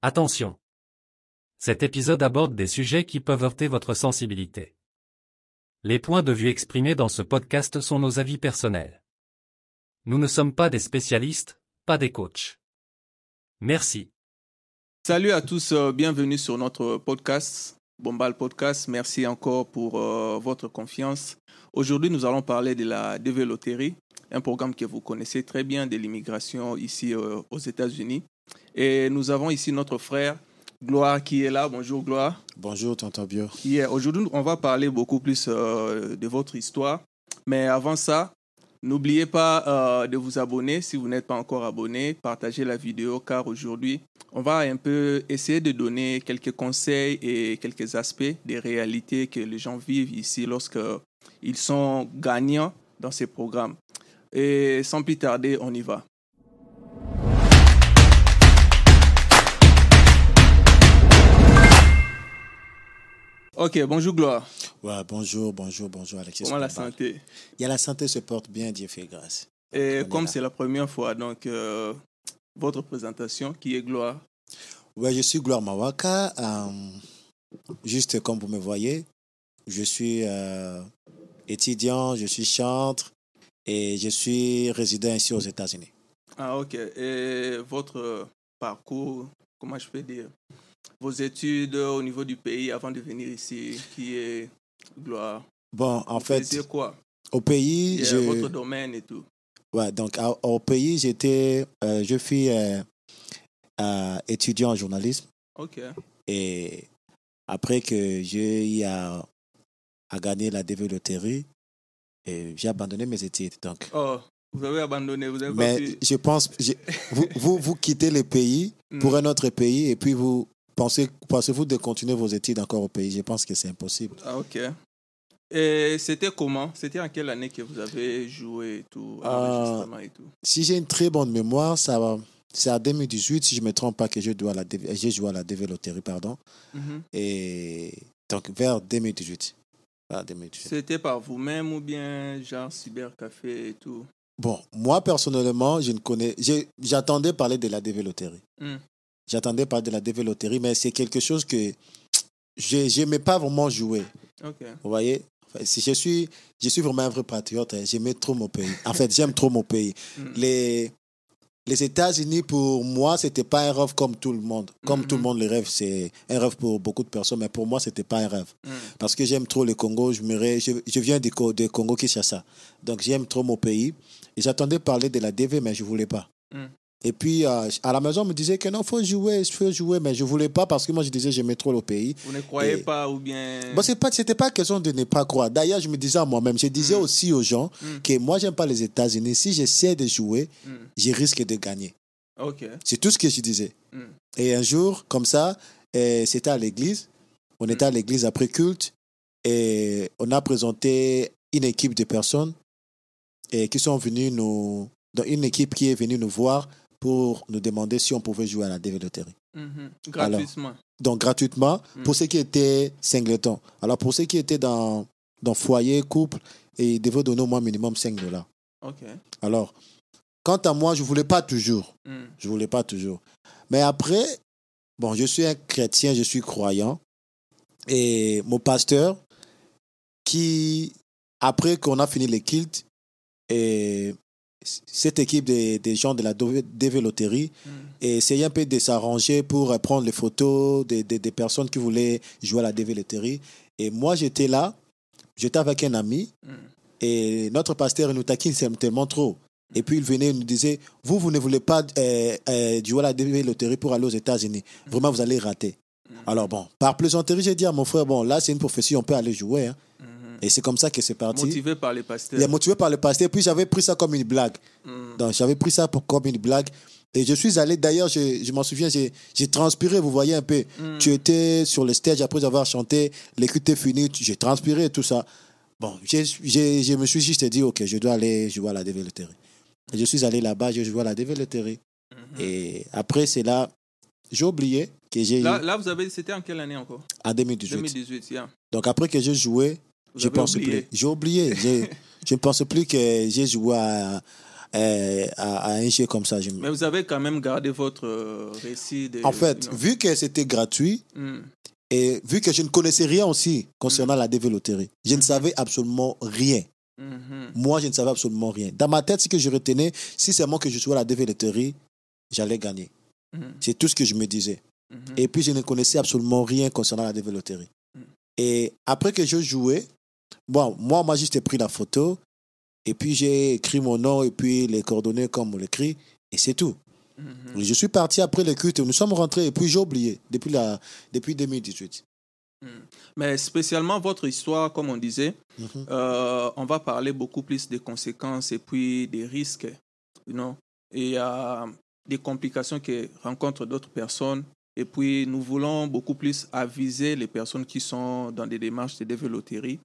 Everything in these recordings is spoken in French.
Attention. Cet épisode aborde des sujets qui peuvent heurter votre sensibilité. Les points de vue exprimés dans ce podcast sont nos avis personnels. Nous ne sommes pas des spécialistes, pas des coachs. Merci. Salut à tous, euh, bienvenue sur notre podcast, Bombal Podcast. Merci encore pour euh, votre confiance. Aujourd'hui, nous allons parler de la dévéloterie, un programme que vous connaissez très bien de l'immigration ici euh, aux États-Unis. Et nous avons ici notre frère Gloire qui est là. Bonjour Gloire. Bonjour, tonton Bio. Yeah, Aujourd'hui, on va parler beaucoup plus euh, de votre histoire. Mais avant ça, n'oubliez pas euh, de vous abonner si vous n'êtes pas encore abonné. Partagez la vidéo car aujourd'hui, on va un peu essayer de donner quelques conseils et quelques aspects des réalités que les gens vivent ici lorsque ils sont gagnants dans ces programmes. Et sans plus tarder, on y va. Ok, bonjour Gloire. Ouais, bonjour, bonjour, bonjour Alexis. Comment la santé? Il y a la santé se porte bien, Dieu fait grâce. Et comme c'est la première fois, donc euh, votre présentation qui est Gloire? Ouais, je suis Gloire Mawaka. euh, juste comme vous me voyez, je suis euh, étudiant, je suis chantre et je suis résident ici aux États-Unis. Ah ok. Et votre parcours, comment je peux dire? Vos études au niveau du pays avant de venir ici, qui est Gloire. Bon, en Vous fait, quoi? au pays, je, Votre domaine et tout. ouais, donc à- au pays, j'étais, euh, je suis euh, euh, étudiant en journalisme. Ok. Et après que j'ai eu à, à gagner la développerie, et j'ai abandonné mes études. Donc. Oh, vous avez abandonné, vous avez pas Mais pu- je pense, vous, vous, vous quittez le pays Hmm. pour un autre pays et puis vous pensez, pensez-vous de continuer vos études encore au pays? Je pense que c'est impossible. Ah ok. Et c'était comment? C'était en quelle année que vous avez joué et tout, Ah. l'enregistrement et tout? Si j'ai une très bonne mémoire, ça va. C'est en 2018, si je ne me trompe pas, que je dois la, dé- j'ai joué à la développerie, pardon. Mhm. Et donc vers 2018. Vers 2018. C'était par vous-même ou bien genre cybercafé et tout? Bon, moi personnellement, je ne connais. j'ai- J'attendais parler de la développerie. Hmm. J'attendais parler de la développerie, mais c'est quelque chose que je n'aimais pas vraiment jouer. Ok. Vous voyez? Si je suis, je suis vraiment un vrai patriote. hein. J'aimais trop mon pays. En fait, j'aime trop mon pays. Hmm. Les, les États-Unis, pour moi, c'était pas un rêve comme tout le monde. Comme tout le monde le rêve, c'est un rêve pour beaucoup de personnes, mais pour moi, c'était pas un rêve. Hmm. Parce que j'aime trop le Congo. Je, me ré- je, je viens du Co- de Congo Kinshasa. Donc, j'aime trop mon pays. Et j'attendais parler de la DV, mais je voulais pas. Mm. Et puis, euh, à la maison, on me disait que non, faut jouer, faut jouer, mais je voulais pas parce que moi, je disais, j'aimais trop le pays. Vous ne croyez Et- pas ou bien Bon, c'est pas, c'était pas question de ne pas croire. D'ailleurs, je me disais à moi-même, je disais Mm. aussi aux gens Mm. que moi, j'aime pas les États-Unis. Si j'essaie de jouer, Hmm. je risque de gagner. Ok. C'est tout ce que je disais. Hmm. Et un jour, comme ça, euh, c'était à l'église. On était à l'église après culte et on a présenté une équipe de personnes et qui sont venues nous. dans Une équipe qui est venue nous voir pour nous demander si on pouvait jouer à la développerie. Mhm. Gratuitement. Donc, gratuitement, Mm. pour ceux qui étaient singletons. Alors, pour ceux qui étaient dans, dans foyer, couple, et ils devaient donner au moins minimum 5 dollars. Ok. Alors, quant à moi, je ne voulais pas toujours. Hmm. Je voulais pas toujours. Mais après, bon, je suis un chrétien, je suis croyant. Et mon pasteur, qui, après qu'on a fini les kilts, et cette équipe des, des gens de la dévéloterie Hmm. essayait un peu de s'arranger pour euh, prendre les photos des, des, des personnes qui voulaient jouer à la dévéloterie. Et moi, j'étais là, j'étais avec un ami, Hmm. et notre pasteur nous taquine tellement trop. Et puis il venait et nous disait, vous, vous ne voulez pas euh, euh, jouer à la loterie pour aller aux États-Unis. Vraiment, vous allez rater. Mhm. Alors bon, par plaisanterie, j'ai dit à mon frère, bon, là, c'est une prophétie, on peut aller jouer. hein. Et c'est comme ça que c'est parti. Motivé par les Il pasteurs. est motivé par le pasteur. Puis j'avais pris ça comme une blague. Hmm. Donc j'avais pris ça pour, comme une blague. Et je suis allé, d'ailleurs, je, je m'en souviens, j'ai j'ai transpiré, vous voyez un peu. Hmm. Tu étais sur le stage après avoir chanté, l'écoute est finie, j'ai transpiré tout ça. Bon, je me suis juste dit, ok, je dois aller jouer à la développerie. Et je suis allé là-bas, joué à la développerie. Mhm. Et après, c'est là, j'ai oublié que j'ai Là, là, vous avez. C'était en quelle année encore? En 2018. 2018, yeah. Donc après que j'ai joué, Vous je pense oublié. plus. J'ai oublié. Je ne pense plus que j'ai joué à, à, à un jeu comme ça. Mais vous avez quand même gardé votre euh, récit. De, En fait, non. vu que c'était gratuit Hmm. et vu que je ne connaissais rien aussi concernant la développerie, je ne savais absolument rien. Mhm. Moi, je ne savais absolument rien. Dans ma tête, ce que je retenais, si c'est moi que je jouais à la développerie, j'allais gagner. C'est tout ce que je me disais. Et puis, je ne connaissais absolument rien concernant la développerie. Mm. Et après que je jouais, bon, moi, moi, juste pris la photo, et puis j'ai écrit mon nom, et puis les coordonnées comme on l'écrit, et c'est tout. Mhm. Je suis parti après le culte, nous sommes rentrés, et puis j'ai oublié, depuis, la, depuis 2018. Mais spécialement votre histoire, comme on disait, Mhm. euh, on va parler beaucoup plus des conséquences et puis des risques, you know, et euh, des complications que rencontrent d'autres personnes. Et puis, nous voulons beaucoup plus aviser les personnes qui sont dans des démarches de développerie,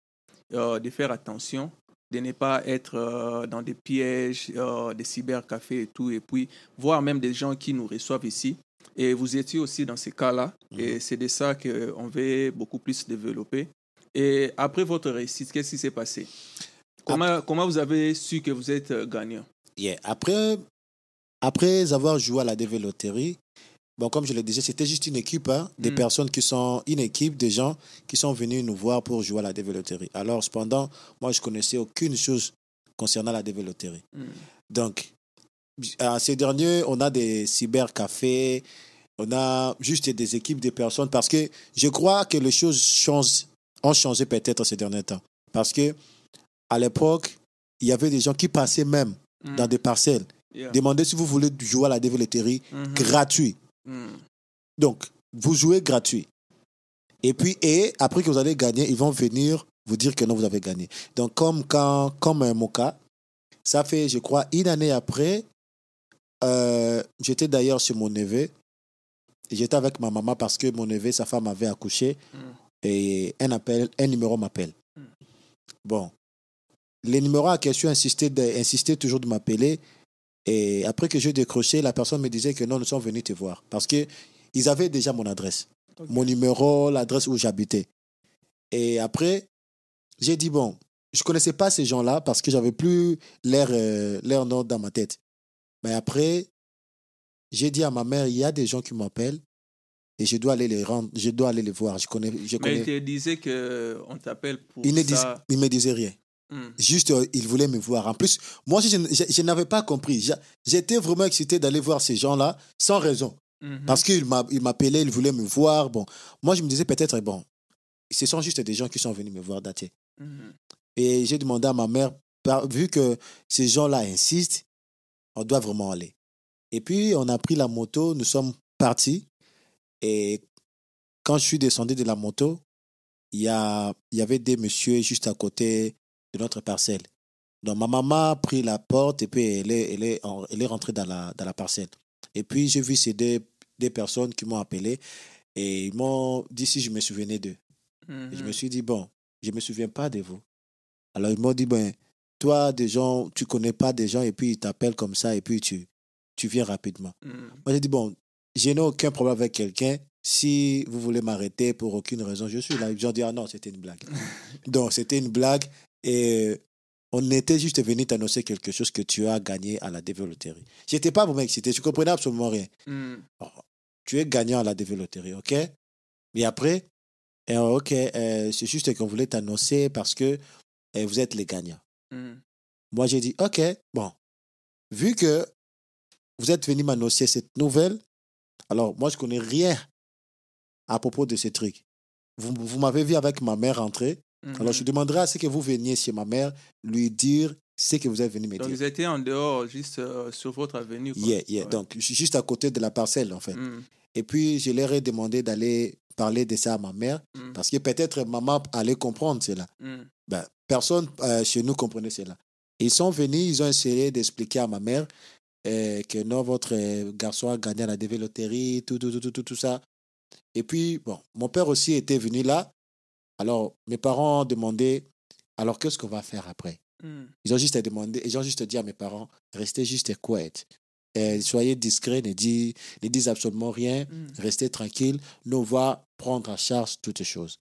euh, de faire attention, de ne pas être euh, dans des pièges, euh, des cybercafés et tout, et puis voir même des gens qui nous reçoivent ici. Et vous étiez aussi dans ces cas-là, et c'est de ça qu'on veut beaucoup plus développer. Et après votre réussite, qu'est-ce qui s'est passé? Comment, comment vous avez su que vous êtes gagnant? Yeah. Après, après avoir joué à la développerie, bon, comme je le disais, c'était juste une équipe, hein, des Mm. personnes qui sont, une équipe de gens qui sont venus nous voir pour jouer à la développerie. Alors, cependant, moi, je connaissais aucune chose concernant la développerie. Hmm. Donc, à ces derniers, on a des cybercafés, on a juste des équipes de personnes parce que je crois que les choses changent, ont changé peut-être ces derniers temps. Parce que à l'époque, il y avait des gens qui passaient même Hmm. dans des parcelles, Yeah. demandaient si vous voulez jouer à la développerie Mhm. gratuit. Donc, vous jouez gratuit. Et puis, et après que vous allez gagner, ils vont venir vous dire que non, vous avez gagné. Donc, comme, quand, comme un Moka, ça fait, je crois, une année après, euh, j'étais d'ailleurs chez mon neveu. J'étais avec ma maman parce que mon neveu, sa femme avait accouché. Mm. Et un, appel, un numéro m'appelle. Mm. Bon. Les numéros à question insistaient, de- insistaient toujours de m'appeler. Et après que j'ai décroché, la personne me disait que non, nous sommes venus te voir. Parce que ils avaient déjà mon adresse, mon numéro, l'adresse où j'habitais. Et après, j'ai dit, bon, je ne connaissais pas ces gens-là parce que j'avais plus leur, euh, leur nom dans ma tête. Mais après, j'ai dit à ma mère, il y a des gens qui m'appellent et je dois aller les rendre, je dois aller les voir. Je connais, je Mais connais. il te disait qu'on t'appelle pour Il ne dis- ça. il me disait rien. Hmm. Juste, euh, il voulait me voir. En plus, moi, je, je- je n'avais pas compris. J'étais vraiment excité d'aller voir ces gens-là sans raison. Mhm. Parce qu'il m'a- il m'appelait, il voulait me voir. Bon, moi, je me disais peut-être, bon, ce sont juste des gens qui sont venus me voir dater. Mhm. Et j'ai demandé à ma mère, vu que ces gens-là insistent, on doit vraiment aller. Et puis, on a pris la moto, nous sommes partis. Et quand je suis descendu de la moto, il y, a, il y avait des messieurs juste à côté de notre parcelle. Donc, ma maman a pris la porte et puis elle est, elle est, elle est rentrée dans la, dans la parcelle. Et puis, j'ai vu ces deux, deux personnes qui m'ont appelé et ils m'ont dit si je me souvenais d'eux. Je me Mhm. suis dit, bon, je ne me souviens pas de vous. Alors, ils m'ont dit, ben, toi, des gens, tu connais pas des gens et puis ils t'appellent comme ça et puis tu, tu viens rapidement. Mhm. Moi, j'ai dit, bon, je n'ai aucun problème avec quelqu'un. Si vous voulez m'arrêter pour aucune raison, je suis là. Ils ont dit, ah non, c'était une blague. Donc, c'était une blague et on était juste venu t'annoncer quelque chose que tu as gagné à la développerie. Je n'étais pas vraiment excité, je ne comprenais absolument rien. Mhm. Tu es gagnant à la développerie, OK? Et après, euh, OK, euh, c'est juste qu'on voulait t'annoncer parce que euh, vous êtes les gagnants. Mhm. Moi, j'ai dit, OK, bon, vu que vous êtes venu m'annoncer cette nouvelle, alors moi, je connais rien à propos de ces trucs. Vous, vous m'avez vu avec ma mère rentrer, alors je demanderai à ce que vous veniez chez ma mère lui dire ce que vous êtes venu me Donc, dire. ils étaient en dehors, juste euh, sur votre avenue. quoi. Yeah, yeah. Ouais. Donc, juste à côté de la parcelle, en fait. Mhm. Et puis, je leur ai demandé d'aller parler de ça à ma mère, Mhm. parce que peut-être maman allait comprendre cela. Ben, personne euh, chez nous comprenait cela. Ils sont venus, ils ont essayé d'expliquer à ma mère euh, que non, votre garçon a gagné à la développerie, tout, tout, tout, tout, tout, tout ça. Et puis, bon, mon père aussi était venu là. Alors, mes parents ont demandé, alors qu'est-ce qu'on va faire après? Mhm. Ils ont juste demandé, ils ont juste dit à mes parents, restez juste quiet. Euh, soyez discrets, ne, dis, ne dites absolument rien, Mhm. restez tranquille. Nous on va prendre en charge toutes choses.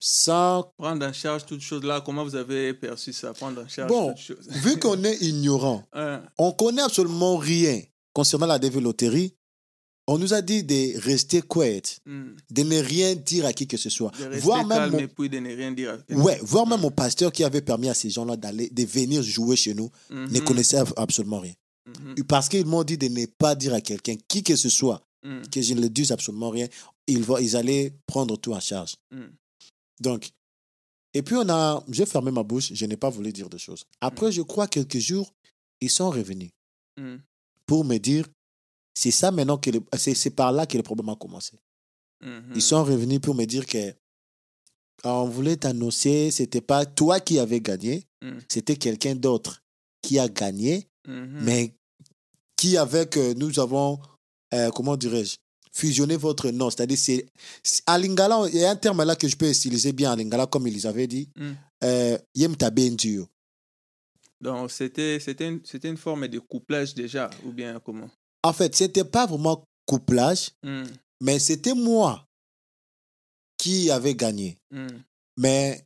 Sans Prendre en charge toutes choses là, comment vous avez perçu ça Prendre en charge Bon. toutes choses? vu qu'on est ignorant, on connaît absolument rien concernant la dévéloterie, on nous a dit de rester quiet, hmm. de ne rien dire à qui que ce soit. De rester Voire même calme mon- et puis de ne rien dire. à- Ouais, voir même mon pasteur qui avait permis à ces gens-là d'aller, de venir jouer chez nous, Mhm, ne connaissait ab- absolument rien. mhm, Parce qu'ils m'ont dit de ne pas dire à quelqu'un, qui que ce soit, mhm, que je ne le dise absolument rien, ils, vont, ils allaient prendre tout en charge. Donc, et puis on a, j'ai fermé ma bouche, je n'ai pas voulu dire de choses. Après, je crois, quelques jours, ils sont revenus pour me dire, c'est ça maintenant que, c'est, par là que le problème a commencé. Ils sont revenus pour me dire que quand on voulait t'annoncer, c'était pas toi qui avais gagné, Mhm. c'était quelqu'un d'autre qui a gagné, Mhm. mais qui avec euh, nous avons, euh, comment dirais-je, fusionné votre nom. C'est-à-dire, c'est, c'est- à Lingala, il y a un terme là que je peux utiliser bien à Lingala, comme ils avaient dit, Mhm. euh. Donc, c'était c'était une, c'était une forme de couplage déjà, ou bien comment? En fait, c'était pas vraiment couplage, Mhm, mais c'était moi qui avait gagné. mhm, Mais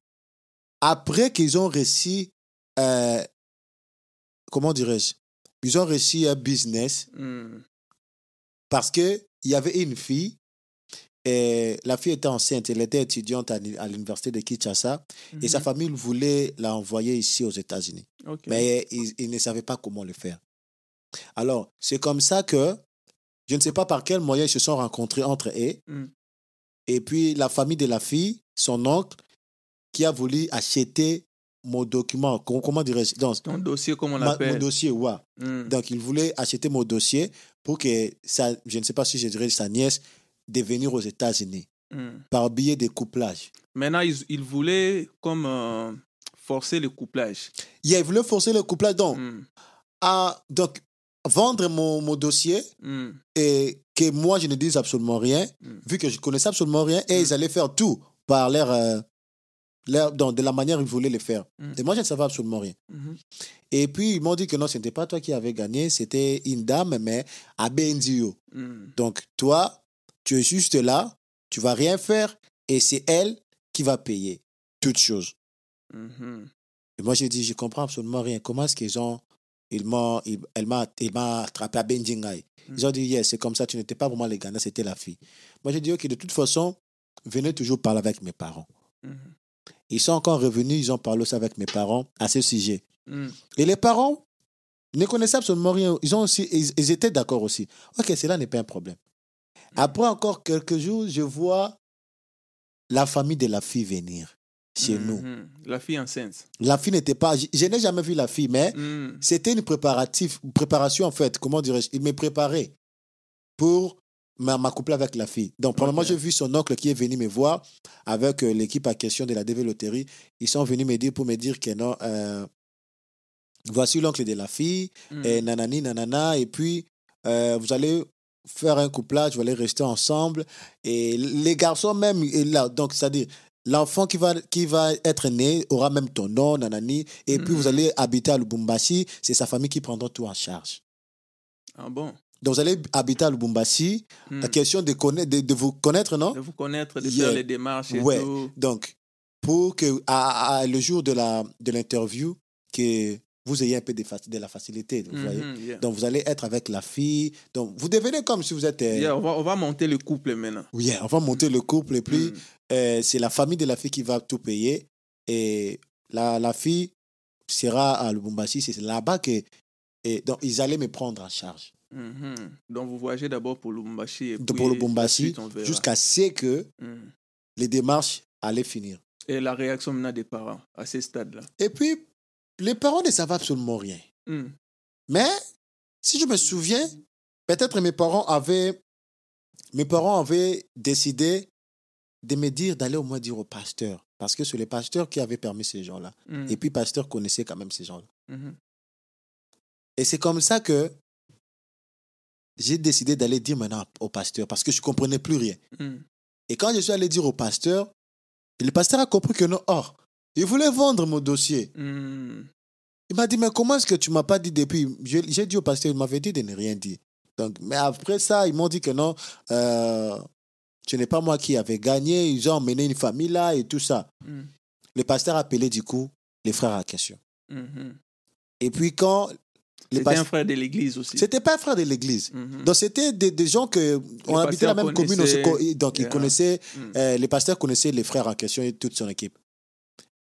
après qu'ils ont réussi, euh, comment dirais-je, ils ont réussi un business mhm, parce qu'il y avait une fille, et la fille était enceinte, elle était étudiante à, l'uni- à l'université de Kinshasa, et sa famille voulait l'envoyer ici aux États-Unis. Mais ils, ils ne savaient pas comment le faire. Alors, c'est comme ça que, je ne sais pas par quel moyen ils se sont rencontrés entre eux, Mm. et puis la famille de la fille, son oncle, qui a voulu acheter mon document, comment, comment dirais-je, Ton dossier, comme on ma- mon l'appelle. dossier, ouais. Mhm, Donc, il voulait acheter mon dossier pour que, sa, je ne sais pas si je dirais sa nièce, de venir aux États-Unis mhm. par billet de couplage. Maintenant, ils, ils voulaient comme euh, forcer le couplage. Il voulait forcer le couplage, donc, à, donc vendre mon, mon dossier mhm, et que moi, je ne dise absolument rien, Mm. vu que je connaissais absolument rien, et Mm. ils allaient faire tout par leur, euh, leur- donc, de la manière ils voulaient le faire. Et moi, je ne savais absolument rien. Et puis, ils m'ont dit que non, ce n'était pas toi qui avais gagné, c'était une dame, mais à Donc, toi, tu es juste là, tu vas rien faire, et c'est elle qui va payer toutes choses. Et moi, j'ai dit, je comprends absolument rien. Comment est-ce qu'ils ont. Ils m'ont, ils- elle m'a, il m'a attrapé à Benjingai. Ils ont dit, yes, c'est comme ça, tu n'étais pas vraiment les gagnants, c'était la fille. Moi, j'ai dit, ok, de toute façon, venez toujours parler avec mes parents. Mhm, Ils sont encore revenus, ils ont parlé aussi avec mes parents à ce sujet. mhm. Et les parents ne connaissaient absolument rien. Ils, ont aussi, ils, ils étaient d'accord aussi. Ok, cela n'est pas un problème. Après encore quelques jours, je vois la famille de la fille venir chez nous. Mhm. La fille enceinte. La fille n'était pas. Je, je n'ai jamais vu la fille, mais Mhm, c'était une préparatif, préparation en fait. Comment dirais-je Il me préparait pour m'a- m'accoupler avec la fille. Donc, premièrement, Ok. j'ai vu son oncle qui est venu me voir avec euh, l'équipe à question de la DV Loterie. Ils sont venus me dire pour me dire que non, euh, voici l'oncle de la fille, mhm. et nanani, nanana, et puis euh, vous allez faire un couplage, vous allez rester ensemble. Et les garçons même, et là, donc c'est-à-dire, l'enfant qui va, qui va être né aura même ton nom, nanani, et puis Mhm. vous allez habiter à Lubumbashi, c'est sa famille qui prendra tout en charge. Ah bon? Donc vous allez habiter à Lubumbashi, Mhm. la question de, connaître, de, de vous connaître, non? De vous connaître, de Yeah. faire les démarches et Ouais. tout. Donc, pour que à, à- le jour de la de l'interview, que vous ayez un peu de, la facilité, vous voyez? Mhm, yeah. Donc, vous allez être avec la fille. Donc, vous devenez comme si vous êtes. euh, Yeah, on, va, on va monter le couple maintenant. Oui, on va monter le couple et puis Mhm. Euh, c'est la famille de la fille qui va tout payer. Et la, la fille sera à Lubumbashi. C'est là-bas que. Et donc, ils allaient me prendre en charge. Mhm. Donc, vous voyagez d'abord pour Lubumbashi. Et puis pour Lubumbashi, jusqu'à ce que Mhm. les démarches allaient finir. Et la réaction maintenant des parents à ce stade-là? Et puis, les parents ne savent absolument rien. Mhm. Mais, si je me souviens, peut-être mes parents avaient. Mes parents avaient décidé de me dire d'aller au moins dire au pasteur. Parce que c'est le pasteur qui avait permis ces gens-là. Mhm. Et puis, le pasteur connaissait quand même ces gens-là. Mhm. Et c'est comme ça que j'ai décidé d'aller dire maintenant au pasteur parce que je ne comprenais plus rien. Mhm. Et quand je suis allé dire au pasteur, le pasteur a compris que non, oh, il voulait vendre mon dossier. Mhm. Il m'a dit, mais comment est-ce que tu ne m'as pas dit depuis? J'ai j'ai dit au pasteur, il m'avait dit de ne rien dire. Donc, mais après ça, ils m'ont dit que non, euh, Ce n'est pas moi qui avais gagné. Ils ont emmené une famille là et tout ça. Mm. Le pasteur a appelé du coup les frères à question. Mhm. Et puis quand les C'était un frère de l'église aussi. C'était pas un frère de l'église. Mhm. Donc c'était des, des gens que on habitait la même commune, donc ils connaissaient, Mm. euh, les pasteurs connaissaient les frères en question et toute son équipe.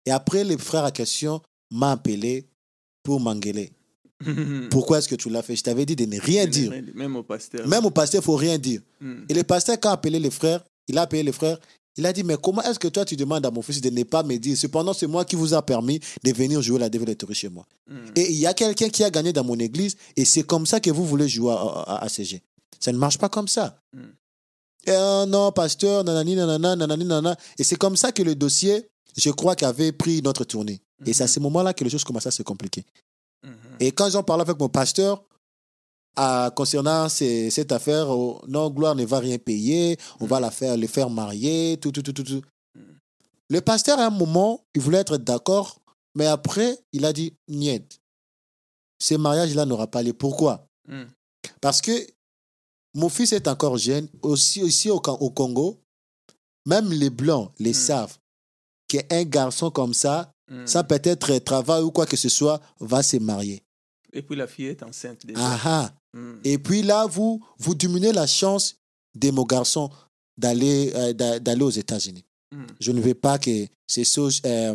Et après, les frères en question m'ont appelé pour m'engueuler. Mhm. Pourquoi est-ce que tu l'as fait? Je t'avais dit de ne rien dire. Même au pasteur. Même au pasteur, il faut rien dire. Mm. Et le pasteur, quand a appelé les frères, il a appelé les frères, il a dit, mais comment est-ce que toi, tu demandes à mon fils de ne pas me dire? Cependant, c'est moi qui vous a permis de venir jouer la développerie chez moi. Mm. Et il y a quelqu'un qui a gagné dans mon église, et c'est comme ça que vous voulez jouer à, à, à CG. Ça ne marche pas comme ça. Et, euh, non, pasteur, nanani, nanana, nanani, nanana. Et c'est comme ça que le dossier, je crois, qu'avait pris notre tournée. Et c'est à Mhm. ce moment-là que les choses commençaient à se compliquer. Et quand j'en parlais avec mon pasteur, à- concernant ces- cette affaire, oh, non, Gloire ne va rien payer, on va la faire, les faire marier, tout, tout, tout, tout, tout. Mm. Le pasteur, à un moment, il voulait être d'accord, mais après, il a dit, niet. Ce mariage-là n'aura pas lieu. Pourquoi? Parce que mon fils est encore jeune, aussi, aussi au, au Congo, même les Blancs les Mm. savent qu'un garçon comme ça, Mm. sans peut-être travail ou quoi que ce soit, va se marier. Et puis la fille est enceinte déjà. Ah ah. Mm. Et puis là, vous, vous diminuez la chance de mon garçon d'aller euh, d'a- d'aller aux États-Unis. Mm. Je ne veux pas que ces choses, euh,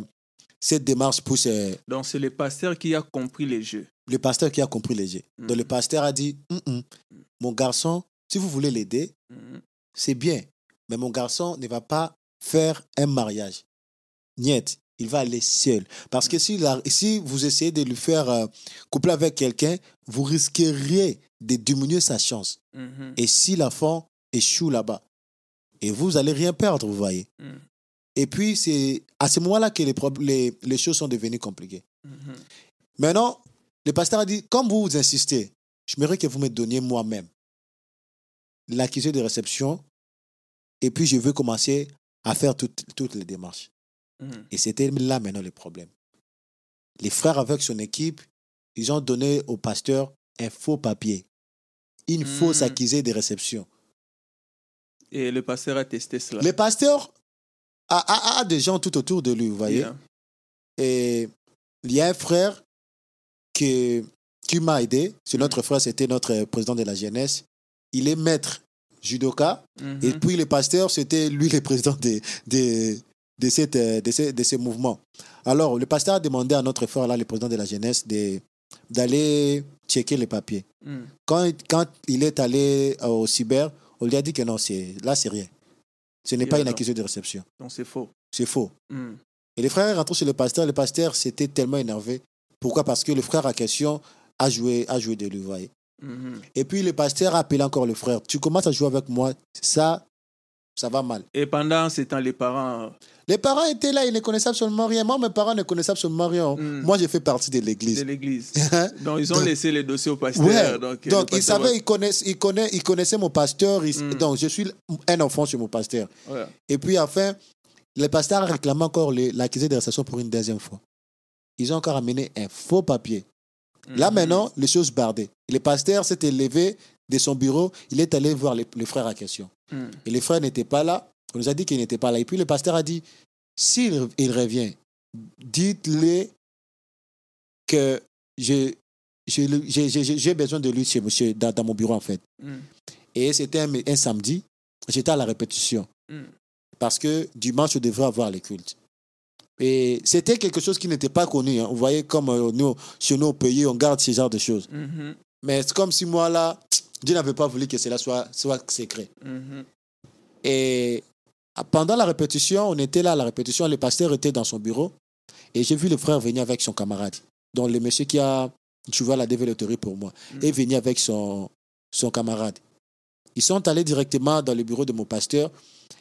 cette démarche pousse euh, Donc c'est le pasteur qui a compris les jeux. le pasteur qui a compris les jeux. Donc le pasteur a dit, mon garçon, si vous voulez l'aider, c'est bien. Mais mon garçon ne va pas faire un mariage. Niet, il va aller seul. Parce que si, la- si vous essayez de lui faire euh, coupler avec quelqu'un, vous risqueriez de diminuer sa chance. Mhm. Et si l'enfant échoue là-bas, et vous allez rien perdre, vous voyez. Mm. Et puis, c'est à ce moment-là que les, les, les choses sont devenues compliquées. Mhm. Maintenant, le pasteur a dit, comme vous, vous insistez, j'aimerais que vous me donniez moi-même l'accusé de réception, et puis je veux commencer à faire toutes, toutes les démarches. Mhm. Et c'était là maintenant le problème. Les frères avec son équipe, ils ont donné au pasteur un faux papier, une Mm. fausse accusée de réception. Et le pasteur a testé cela. Le pasteur a, a- a des gens tout autour de lui, vous voyez. Yeah. Et il y a un frère qui, qui m'a aidé. C'est notre frère, c'était notre président de la jeunesse. Il est maître judoka. Mhm. Et puis le pasteur, c'était lui le président de, de, de, cette, euh, de, ce, de ce mouvement. Alors, le pasteur a demandé à notre frère, là, le président de la jeunesse, de- d'aller checker les papiers. Mm. Quand, quand il est allé euh, au cyber, on lui a dit que non, c'est, là, c'est rien. Ce n'est pas une accusation de réception. Donc c'est faux. C'est faux. Mm. Et les frères est rentré chez le pasteur. Le pasteur s'était tellement énervé. Pourquoi? Parce que le frère en question a joué, a joué de lui, vous voyez. Mhm. Et puis le pasteur a appelé encore le frère. Tu commences à jouer avec moi, ça, ça va mal. Et pendant ce temps, les parents. Les parents étaient là, ils ne connaissaient absolument rien. Moi, mes parents ne connaissaient absolument rien. Mm. Moi, j'ai fait partie de de l'église. l'église. Donc, ils ont Donc- laissé les dossiers au pasteur. Ouais. Donc, ils savaient, ils connaissaient, ils connaissaient, ils connaissaient mon pasteur. ils- Mm. Donc, je suis un enfant chez mon pasteur. Ouais. Et puis, enfin, le pasteur a réclamé encore l'accusé de réception pour une deuxième fois. Ils ont encore amené un faux papier. Là, Mhm. maintenant, les choses bardaient. Le pasteur s'était levé de son bureau, il est allé voir les, les frères à question. Mm. Et les frères n'étaient pas là. On nous a dit qu'ils n'étaient pas là. Et puis le pasteur a dit, s'il il revient, dites-le que j'ai besoin de lui chez, chez- dans, dans mon bureau, en fait. Mm. Et c'était un, un samedi. J'étais à la répétition. Mm. Parce que dimanche, je devrais avoir les cultes. Et c'était quelque chose qui n'était pas connu. hein. Vous voyez, comme euh, nous, chez nous au pays, on garde ce genre de choses. Mais c'est comme si moi, là, Dieu n'avait pas voulu que cela soit, soit secret. Mhm. Et pendant la répétition, on était là à la répétition, le pasteur était dans son bureau et j'ai vu le frère venir avec son camarade. Donc le monsieur qui a, tu vois, la développerie pour moi, Mm. est venu avec son, son camarade. Ils sont allés directement dans le bureau de mon pasteur.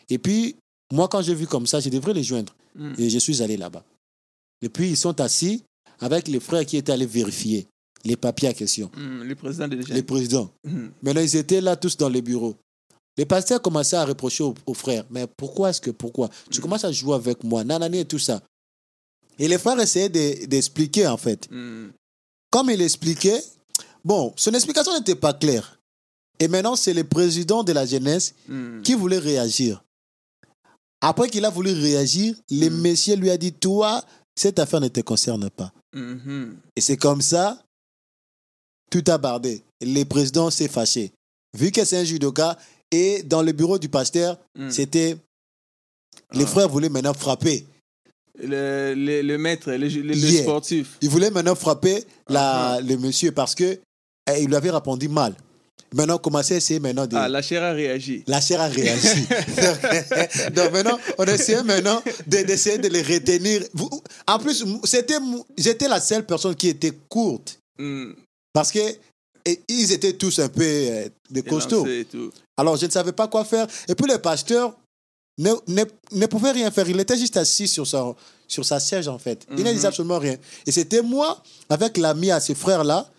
Et puis, moi, quand j'ai vu comme ça, je devrais les joindre. Mm. Et je suis allé là-bas. Et puis, ils sont assis avec les frères qui étaient allés vérifier les papiers en question, Mm. Le président de les présidents. Mm. Maintenant, ils étaient là tous dans les bureaux. Le pasteur commençait à reprocher aux, aux frères, mais pourquoi est-ce que, pourquoi? Tu Mm. commences à jouer avec moi, nanani et tout ça. Et les frères essayaient de- d'expliquer, en fait. Mm. Comme il expliquait, bon, son explication n'était pas claire. Et maintenant, c'est le président de la jeunesse qui voulait réagir. Après qu'il a voulu réagir, le Mm. monsieur lui a dit Toi, cette affaire ne te concerne pas. Et c'est comme ça, tout a bardé. Le président s'est fâché. Vu que c'est un judoka, et dans le bureau du pasteur, Mm. c'était. Les Ah. frères voulaient maintenant frapper. Le, le, le maître, le, le- le Yeah. sportif. Ils voulaient maintenant frapper la, Ah. le monsieur parce que eh, il lui avait répondu mal. Maintenant, commençait à essayer maintenant de. Ah, la chair a réagi. La chair a réagi. donc, maintenant, on essayait maintenant de- d'essayer de les retenir. En plus, c'était, j'étais la seule personne qui était courte. Mm. Parce que et ils étaient tous un peu euh, des costauds. Élancé et tout. Alors, je ne savais pas quoi faire. Et puis, le pasteur ne, ne, ne pouvait rien faire. Il était juste assis sur sa, sur sa siège, en fait. Il ne Mhm. disait absolument rien. Et c'était moi, avec l'ami à ces frères-là,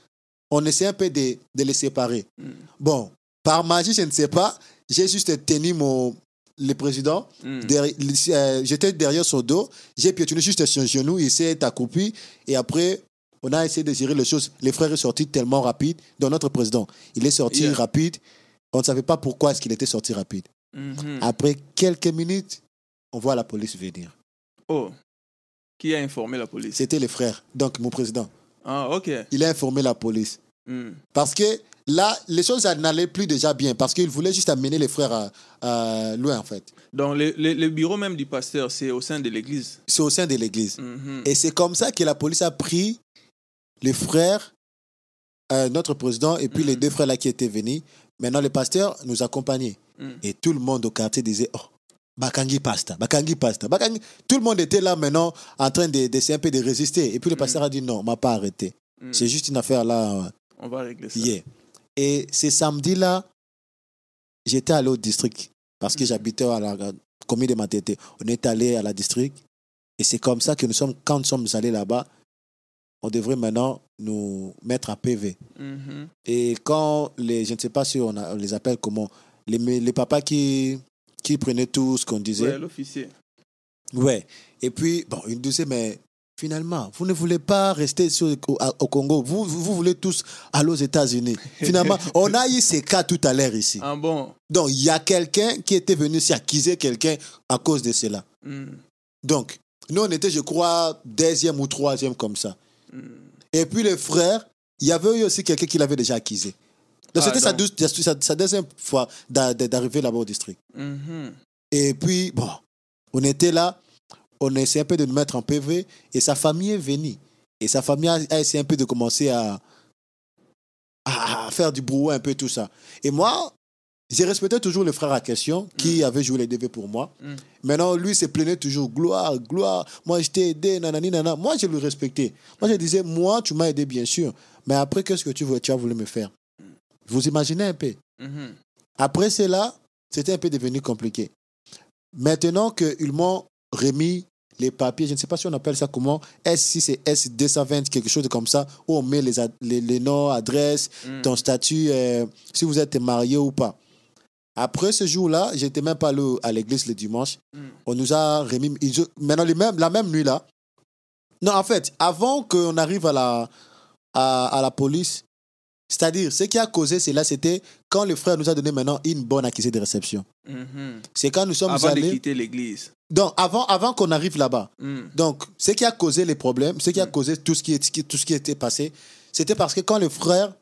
on essayait un peu de, de les séparer. Mm. Bon, par magie, je ne sais pas, j'ai juste tenu mon, le président. Mm. euh, J'étais derrière son dos. J'ai piétiné juste son genou. Il s'est accroupi. Et après, on a essayé de gérer les choses. Les frères sont sortis tellement rapide. Donc, notre président, il est sorti Yeah. rapide. On ne savait pas pourquoi est-ce qu'il était sorti rapide. Mhm. Après quelques minutes, on voit la police venir. Oh. Qui a informé la police? C'était les frères. Donc, mon président, Ah, ok. il a informé la police. Mm. Parce que là, les choses n'allaient plus déjà bien. Parce qu'il voulait juste amener les frères à, à loin, en fait. Donc, le, le- le bureau même du pasteur, c'est au sein de l'église? C'est au sein de l'église. Mhm. Et c'est comme ça que la police a pris les frères, euh, notre président, et puis les Mhm. deux frères là qui étaient venus. Maintenant, le pasteur nous accompagnait. Mm. Et tout le monde au quartier disait Oh, Bakangi Pasta, Bakangi Pasta, Bakangi. Tout le monde était là maintenant en train de- d'essayer un peu de résister. Et puis le pasteur a dit Non, on m'a pas arrêté. Mm. C'est juste une affaire là. euh, On va régler ça. Et ce samedi-là, j'étais allé au district parce que j'habitais à la commune de Matete. On est allé à la district et c'est comme ça que nous sommes, quand nous sommes allés là-bas, on devrait maintenant nous mettre à PV. Mhm. Et quand les, je ne sais pas si on, a- on les appelle comment, les, les papas qui, qui prenaient tout ce qu'on Ouais, disait. l'officier. Ouais. Et puis, bon, ils disaient, mais finalement, vous ne voulez pas rester sur, au, au Congo. Vous, vous, voulez tous aller aux États-Unis. Finalement, on a eu ces cas tout à l'heure ici. Ah bon? Donc, il y a quelqu'un qui était venu s'accuser quelqu'un à cause de cela. Mm. Donc, nous, on était, je crois, deuxième ou troisième comme ça. Et puis, les frères, il y avait eu aussi quelqu'un qui l'avait déjà accusé. Donc, Ah, c'était sa, donc. douce- sa- sa deuxième fois d'a- d'arriver là-bas au district. Mhm. Et puis, bon, on était là, on essayait un peu de nous mettre en PV, et sa famille est venue. Et sa famille a, a essayé un peu de commencer à, à, à faire du brouhaha, un peu tout ça. Et moi, j'ai respecté toujours le frère à question qui avait joué les DV pour moi. Mm. Maintenant, lui se plaignait toujours gloire, gloire. Moi, je t'ai aidé, nanani, nanana. Moi, je le respectais. Moi, je disais, moi, tu m'as aidé, bien sûr. Mais après, qu'est-ce que tu, veux, tu as voulu me faire? Vous imaginez un peu Mhm. après cela, c'était un peu devenu compliqué. Maintenant qu'ils m'ont remis les papiers, je ne sais pas si on appelle ça comment, S, si c'est S220, quelque chose comme ça, où on met les, les, les noms, adresses, Mm. ton statut, euh, si vous êtes marié ou pas. Après ce jour-là, j'étais même pas allé à l'église le dimanche. Mm. On nous a remis. maintenant, la même nuit là. Non, en fait, avant qu'on arrive à la, à, à la police, c'est-à-dire, ce qui a causé cela, c'était quand le frère nous a donné maintenant une bonne accusée de réception. Mhm. C'est quand nous sommes Avant de allés. quitter l'église. Donc, avant, avant qu'on arrive là-bas. Mm. Donc, ce qui a causé les problèmes, ce qui a Mm. causé tout ce qui, est, tout ce qui était passé, c'était parce que quand le frère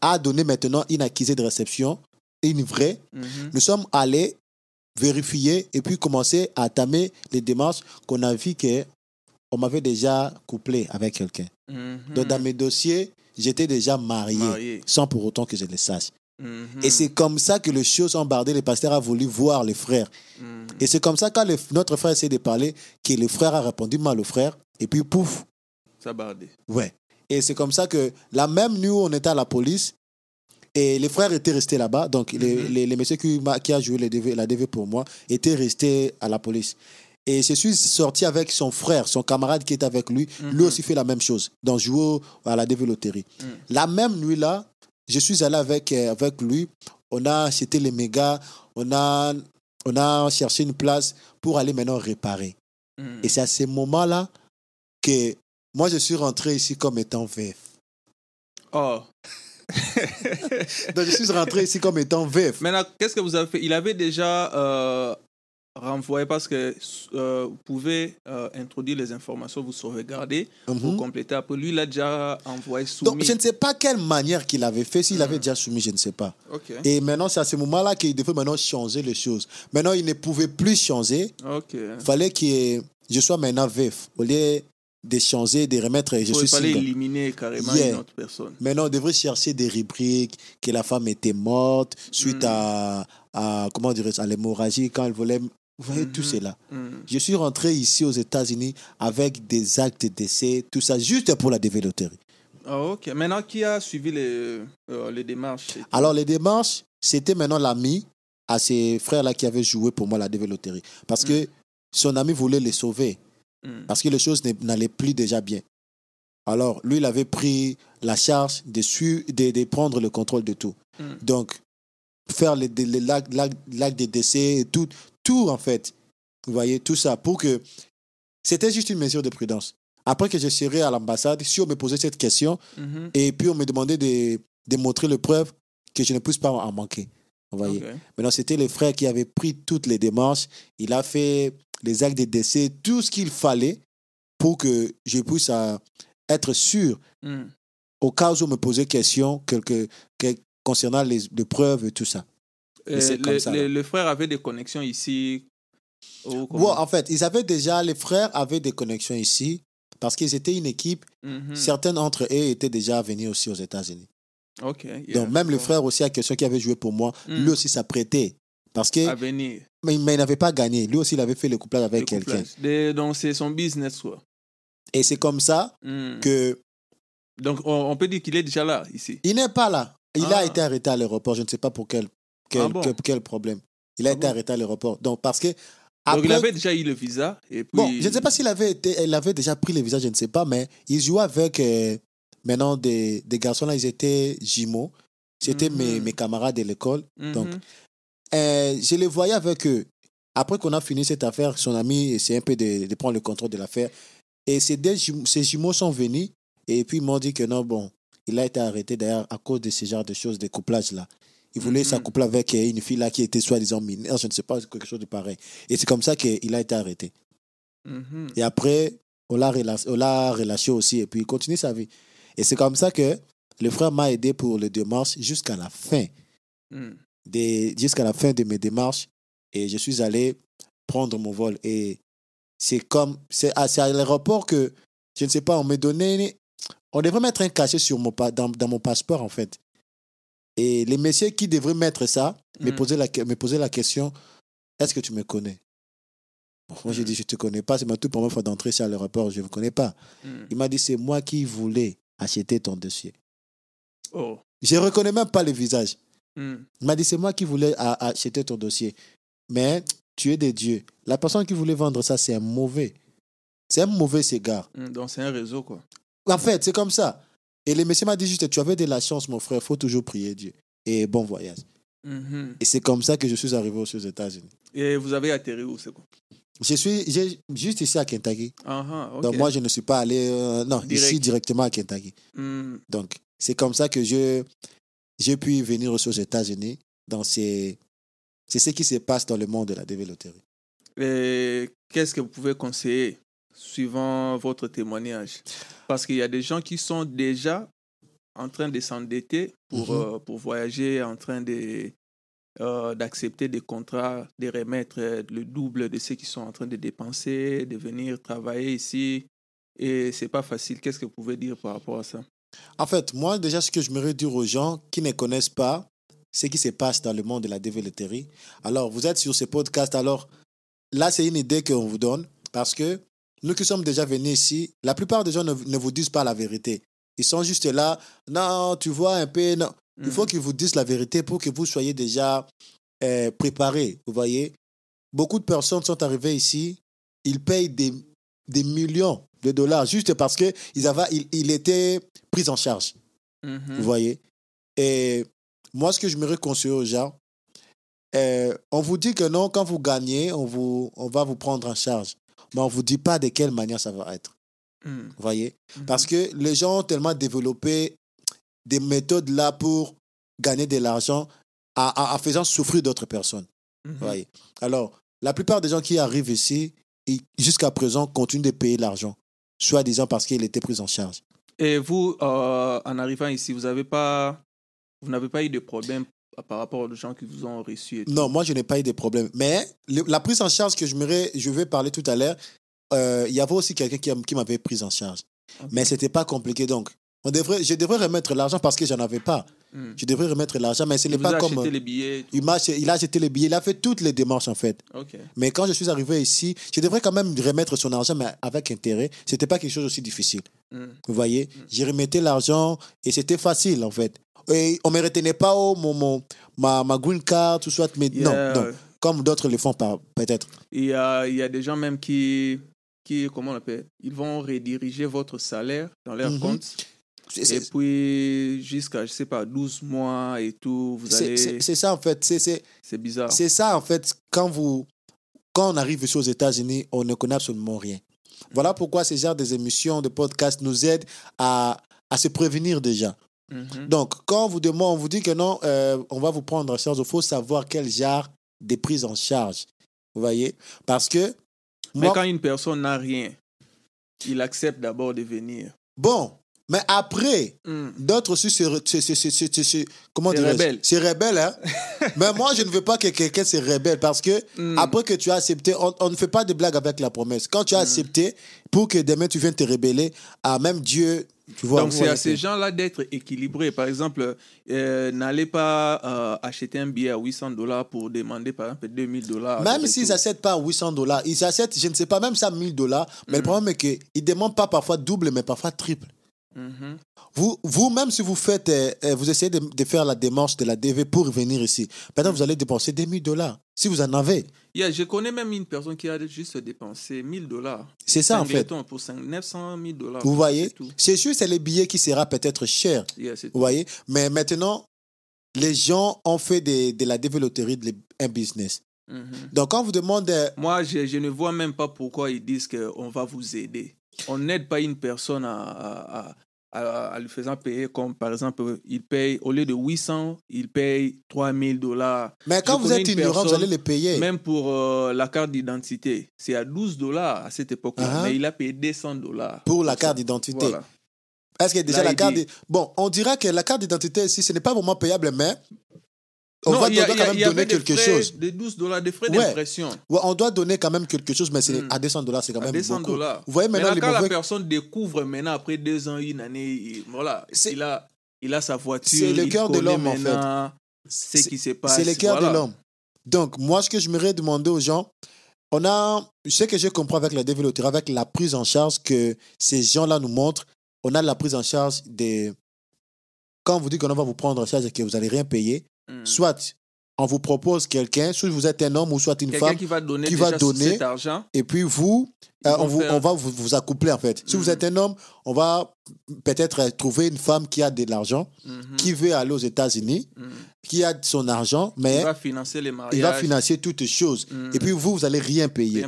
a donné maintenant une accusée de réception, une vraie, Mhm. nous sommes allés vérifier et puis commencer à tamer les démarches qu'on a vu que on m'avait déjà couplé avec quelqu'un. Mhm. Donc, dans mes dossiers, j'étais déjà marié, Marié. sans pour autant que je le sache. Mhm. Et c'est comme ça que les choses ont bardé. Le pasteur a voulu voir les frères. Et c'est comme ça, quand le- notre frère essaie de parler, que le frère a répondu mal au frère. Et puis, pouf, Ça bardé. ouais. Et c'est comme ça que la même nuit où on était à la police, et les frères étaient restés là-bas. Donc, les, Mhm. les, les messieurs qui, qui a joué les DV, la DV pour moi étaient restés à la police. Et je suis sorti avec son frère, son camarade qui était avec lui. Lui Mhm. aussi fait la même chose, donc jouer à la DV loterie. Mhm. La même nuit-là, je suis allé avec, euh, avec lui. On a acheté les mégas, on a, on a cherché une place pour aller maintenant réparer. Et c'est à ce moment-là que moi, je suis rentré ici comme étant veuf. Oh. Donc, je suis rentré ici comme étant veuf. Maintenant, qu'est-ce que vous avez fait? Il avait déjà euh, renvoyer parce que euh, vous pouvez euh, introduire les informations, vous sauvegardez, vous Mhm. complétez. Après, lui, il a déjà envoyé soumis. Donc, je ne sais pas quelle manière qu'il avait fait. S'il avait déjà soumis, je ne sais pas. Ok. Et maintenant, c'est à ce moment-là qu'il devait maintenant changer les choses. Maintenant, il ne pouvait plus changer. Ok. Il fallait que je sois maintenant veuf. Au lieu de changer, de remettre, je il suis fallait single. éliminer carrément Yeah. une autre personne. Maintenant, on devrait chercher des rubriques, que la femme était morte suite Mm. à, à, comment à l'hémorragie quand elle voulait. Vous voyez tout Mhm. cela. Hmm. Je suis rentré ici aux États-Unis avec des actes de décès, tout ça, juste pour la développerie. Ah, ok. Maintenant, qui a suivi les, euh, les démarches? Alors, les démarches, c'était maintenant l'ami à ces frères-là qui avaient joué pour moi la développerie. Parce que son ami voulait les sauver. Hmm. Parce que les choses n'allaient plus déjà bien. Alors, lui, il avait pris la charge de, su- de, de prendre le contrôle de tout. Mm. Donc, faire les, les, les l'acte de décès, tout, tout en fait. Vous voyez, tout ça pour que. C'était juste une mesure de prudence. Après que je serai à l'ambassade, si on me posait cette question, Mhm. et puis on me demandait de, de montrer le preuve que je ne puisse pas en manquer. Vous voyez. Maintenant, c'était le frère qui avait pris toutes les démarches. Il a fait les actes de décès, tout ce qu'il fallait pour que je puisse euh, être sûr, Hmm. au cas où on me posait question quelque, que- concernant les, les preuves et tout ça. C'est comme le, ça, le- là. le frère avait des connexions ici. ou en fait, ils avaient déjà, les frères avaient des connexions ici parce qu'ils étaient une équipe. Mhm. Certains d'entre eux étaient déjà venus aussi aux États-Unis. Ok. yeah. Donc, même le frère aussi à question qui avait joué pour moi, Mm. lui aussi s'apprêtait. Parce que, À venir. mais, mais il n'avait pas gagné. Lui aussi, il avait fait le couplage avec quelqu'un. Donc, c'est son business, quoi. Et c'est comme ça Hmm. que Donc, on, on peut dire qu'il est déjà là, ici. Il n'est pas là. Il a Ah. été arrêté à l'aéroport. Je ne sais pas pour quel, quel, Ah bon? quel, quel problème. Il a Ah été bon? arrêté à l'aéroport. Donc, parce que. Donc, il avait déjà eu le visa. Et puis... Bon, je ne sais pas s'il avait, été, il avait déjà pris le visa, je ne sais pas, mais il jouait avec euh, maintenant des, des garçons là, ils étaient jumeaux. C'était mes, Mhm. mes camarades de l'école. Mhm. Donc, euh, je les voyais avec eux. Après qu'on a fini cette affaire, son ami essayait un peu de, de prendre le contrôle de l'affaire. Et ces, deux jumeaux- ces jumeaux sont venus et puis ils m'ont dit que non, bon, il a été arrêté d'ailleurs à cause de ce genre de choses, de couplage là. Il voulait Mhm. s'accoupler avec euh, une fille là qui était soi-disant mineure, je ne sais pas, quelque chose de pareil. Et c'est comme ça qu'il a été arrêté. Mhm. Et après, on l'a relâché aussi et puis il continue sa vie. Et c'est comme ça que le frère m'a aidé pour les démarches jusqu'à la fin Hmm. Jusqu'à la fin de mes démarches et je suis allé prendre mon vol. Et c'est comme, c'est à, c'est à l'aéroport que, je ne sais pas, on m'a donné, on devrait mettre un cachet sur mon, dans, dans mon passeport en fait. Et les messieurs qui devraient mettre ça me Mm. posaient la, me posaient la question, est-ce que tu me connais? Moi j'ai Mm. dit, je ne te connais pas, c'est ma toute première fois d'entrer chez l'aéroport, je ne me connais pas. Hmm. Il m'a dit, c'est moi qui voulais acheter ton dossier. Oh. Je ne reconnais même pas le visage. Hmm. Il m'a dit, c'est moi qui voulais acheter ton dossier. Mais tu es des dieux. La personne qui voulait vendre ça, c'est un mauvais. C'est un mauvais cigare. Hmm. Donc, c'est un réseau, quoi. En fait, c'est comme ça. Et le monsieur m'a dit juste, tu avais de la chance, mon frère, il faut toujours prier Dieu. Et bon voyage. Mhm. Et c'est comme ça que je suis arrivé aux États-Unis. Et vous avez atterri où, c'est quoi? Je suis juste ici à Kentucky. Ah, ah. Donc moi, je ne suis pas allé, euh, non, Direct. ici directement à Kentucky. Hmm. Donc, c'est comme ça que je, j'ai pu venir aux États-Unis. Donc, c'est, ce qui se passe dans le monde de la développerie. Et qu'est-ce que vous pouvez conseiller suivant votre témoignage? Parce qu'il y a des gens qui sont déjà en train de s'endetter pour, Mhm. euh, pour voyager, en train de, euh, d'accepter des contrats, de remettre euh, le double de ceux qui sont en train de dépenser, de venir travailler ici. Et c'est pas facile. Qu'est-ce que vous pouvez dire par rapport à ça? En fait, moi, déjà, ce que je me dire aux gens qui ne connaissent pas ce qui se passe dans le monde de la développerie, alors vous êtes sur ce podcast, alors là, c'est une idée qu'on vous donne parce que nous qui sommes déjà venus ici, la plupart des gens ne, ne vous disent pas la vérité. Ils sont juste là, non, tu vois un peu, non. Il faut Mhm. qu'ils vous disent la vérité pour que vous soyez déjà euh, préparés. Vous voyez, beaucoup de personnes sont arrivées ici, ils payent des, des millions de dollars juste parce avaient, ils, ils étaient pris en charge. Mhm. Vous voyez? Et moi, ce que je me conseiller aux gens, euh, on vous dit que non, quand vous gagnez, on, vous, on va vous prendre en charge. Mais on ne vous dit pas de quelle manière ça va être. Mhm. Vous voyez? Mhm. Parce que les gens ont tellement développé des méthodes là pour gagner de l'argent en, faisant souffrir d'autres personnes. Mhm. Vous voyez? Alors, la plupart des gens qui arrivent ici, jusqu'à présent, continuent de payer l'argent, soi-disant parce qu'il était pris en charge. Et vous, euh, en arrivant ici, vous n'avez pas, vous n'avez pas eu de problème par rapport aux gens qui vous ont reçu Non, moi, je n'ai pas eu de problème. Mais le- la prise en charge que je, vais parler tout à l'heure, euh, il y avait aussi quelqu'un qui, qui m'avait pris en charge. Mais ce n'était pas compliqué. Donc, on devrait, je devrais remettre l'argent parce que j'en avais pas. Hmm. Je devrais remettre l'argent, mais ce n'est pas a comme. les billets. Il, acheté- il a acheté les billets, il a fait toutes les démarches en fait. Mais quand je suis arrivé ici, je devrais quand même remettre son argent, mais avec intérêt. C'était pas quelque chose aussi difficile. Hmm. Vous voyez, j'ai remettais l'argent et c'était facile en fait. Et on ne me retenait pas oh, mon, mon- ma, ma green card, tout soit. Mais non, Yeah. non. Comme d'autres le font peut-être. Il y a, il y a des gens même qui, qui, comment on appelle, ils vont rediriger votre salaire dans leur Mhm. compte. Et puis, jusqu'à, je sais pas, 12 mois et tout, vous allez. c'est- ça en fait. C'est- bizarre. c'est ça en fait. Quand, vous, quand on arrive ici aux États-Unis, on ne connaît absolument rien. Voilà pourquoi ces genres des émissions, de podcasts nous aident à, à se prévenir déjà. Mhm. Donc, quand on vous demande, on vous dit que non, euh, on va vous prendre en charge, il faut savoir quel genre de prise en charge. Vous voyez? Parce que, Mais quand une personne n'a rien, il accepte d'abord de venir. bon, mais après, Hmm. d'autres aussi, se, se- se- se- se- se- comment C'est dirais-je? rebelle. Hein Mais moi, je ne veux pas que quelqu'un se rebelle parce que Hmm. après que tu as accepté, on, on ne fait pas de blagues avec la promesse. Quand tu as accepté, pour que demain tu viennes te rebeller, à même Dieu, tu vois. Donc, c'est à ces gens-là d'être équilibrés. Par exemple, euh, n'allez pas euh, acheter un billet à 800 dollars pour demander, par exemple, 2000 dollars. Même s'ils n'achètent pas 800 dollars, ils achètent, je ne sais pas, même ça 1000 dollars. Mais le problème est qu'ils ne demandent pas parfois double, mais parfois triple. Mhm. Vous, vous même si vous faites, euh, euh, vous essayez de, de faire la démarche de la DV pour venir ici, maintenant vous allez dépenser 2000 dollars. Si vous en avez. Yeah, je connais même une personne qui a juste dépensé 1000 dollars. C'est ça en fait. Pour 5 900 000 dollars. Vous voyez C'est sûr, c'est les billets qui sera peut-être cher. Yeah, c'est tout. Vous voyez Mais maintenant, les gens ont fait de, de la développerie un business. Mhm. Donc quand vous demande. euh, Moi, je, je ne vois même pas pourquoi ils disent qu'on va vous aider. On n'aide pas une personne à, à, à- à- à lui faisant payer comme, par exemple, il paye, au lieu de 800, il paye 3000 dollars. mais quand Je vous êtes ignorant, vous allez les payer. Même pour euh, la carte d'identité, c'est à 12 dollars à cette époque-là. Ah. Mais il a payé 200 dollars. Pour la carte d'identité. Voilà. Est-ce que déjà Là, la carte. dit- Bon, on dira que la carte d'identité ici, ce n'est pas vraiment payable, mais. On, Non, va, il y a- on doit il y a- quand y même donner des quelque frais chose. De 12 dollars, des frais Ouais. d'impression. Ouais, on doit donner quand même quelque chose, mais c'est Mm. à 200 dollars, c'est quand À même 200 beaucoup. dollars. Vous voyez maintenant Maintenant, quand la personne découvre maintenant, après deux ans, une année, il- voilà, C'est- il a, il a sa voiture. C'est le cœur de l'homme, en fait. maintenant Ce qui se passe. C'est le cœur voilà. de l'homme. Donc, moi, ce que je m'aurais demandé aux gens, on a, ce que je comprends avec la développerie, avec la prise en charge que ces gens-là nous montrent, on a la prise en charge des. Quand on vous dit qu'on va vous prendre en charge et que vous n'allez rien payer. Soit on vous propose quelqu'un, soit vous êtes un homme ou soit une femme, qui va donner qui déjà va donner- cet argent. et puis vous, euh, on, vous- faire- on va vous, vous accoupler en fait. Si vous êtes un homme, on va peut-être euh, trouver une femme qui a de l'argent, Mhm. qui veut aller aux États-Unis, qui a son argent, Il mais va financer les mariages. il va financer toutes choses. Et puis vous, vous allez rien payer.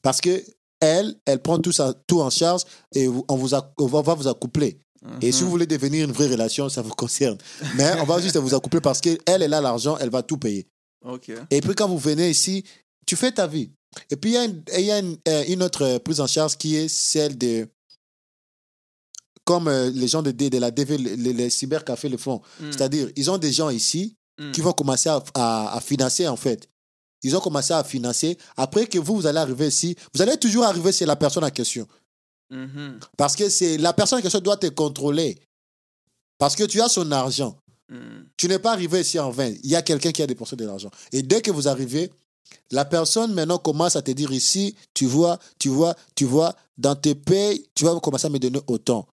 Parce que elle, elle prend tout, ça, tout en charge et on, vous a- on va vous accoupler. Et si vous voulez devenir une vraie relation, ça vous concerne. Mais on va juste vous accoupler parce qu'elle, elle a l'argent, elle va tout payer. Ok. Et puis quand vous venez ici, tu fais ta vie. Et puis il y a une, il y a une, euh, une autre euh, prise en charge qui est celle de... Comme euh, les gens de, la DV, les, les- les cybercafés le font. Mm. C'est-à-dire, ils ont des gens ici Mm. qui vont commencer à, à- à financer, en fait. Ils ont commencé à financer. Après que vous, vous allez arriver ici, vous allez toujours arriver chez la personne en question. Mhm. Parce que c'est la personne question doit te contrôler. Parce que tu as son argent. Mm. Tu n'es pas arrivé ici en vain. Il y a quelqu'un qui a dépensé de l'argent. Et dès que vous arrivez, la personne maintenant commence à te dire ici, tu vois, tu vois, tu vois, dans tes payes, tu vas commencer à me donner autant.